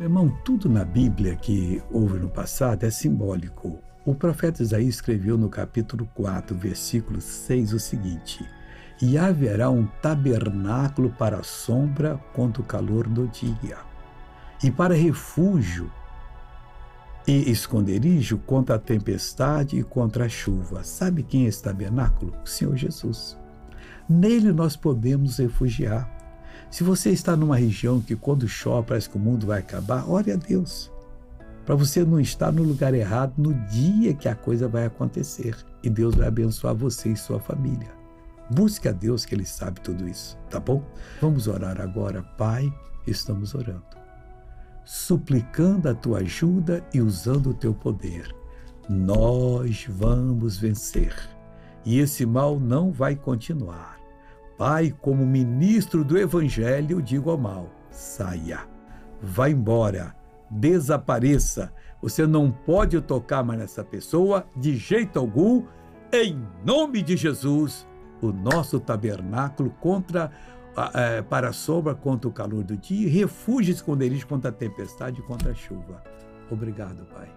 Meu irmão, tudo na Bíblia que houve no passado é simbólico. O profeta Isaías escreveu no capítulo 4, versículo 6 o seguinte: E haverá um tabernáculo para a sombra contra o calor do dia, e para refúgio e esconderijo contra a tempestade e contra a chuva. Sabe quem é esse tabernáculo? O Senhor Jesus. Nele nós podemos refugiar. Se você está numa região que quando chove parece que o mundo vai acabar, ore a Deus. Para você não estar no lugar errado no dia que a coisa vai acontecer. E Deus vai abençoar você e sua família. Busque a Deus que Ele sabe tudo isso, tá bom? Vamos orar agora. Pai, estamos orando. Suplicando a tua ajuda e usando o teu poder. Nós vamos vencer. E esse mal não vai continuar Pai, como ministro do Evangelho, digo ao mal: saia, vá embora, desapareça. Você não pode tocar mais nessa pessoa de jeito algum, em nome de Jesus. O nosso tabernáculo contra é, para a sombra, contra o calor do dia, refúgio esconderijo contra a tempestade e contra a chuva. Obrigado, Pai.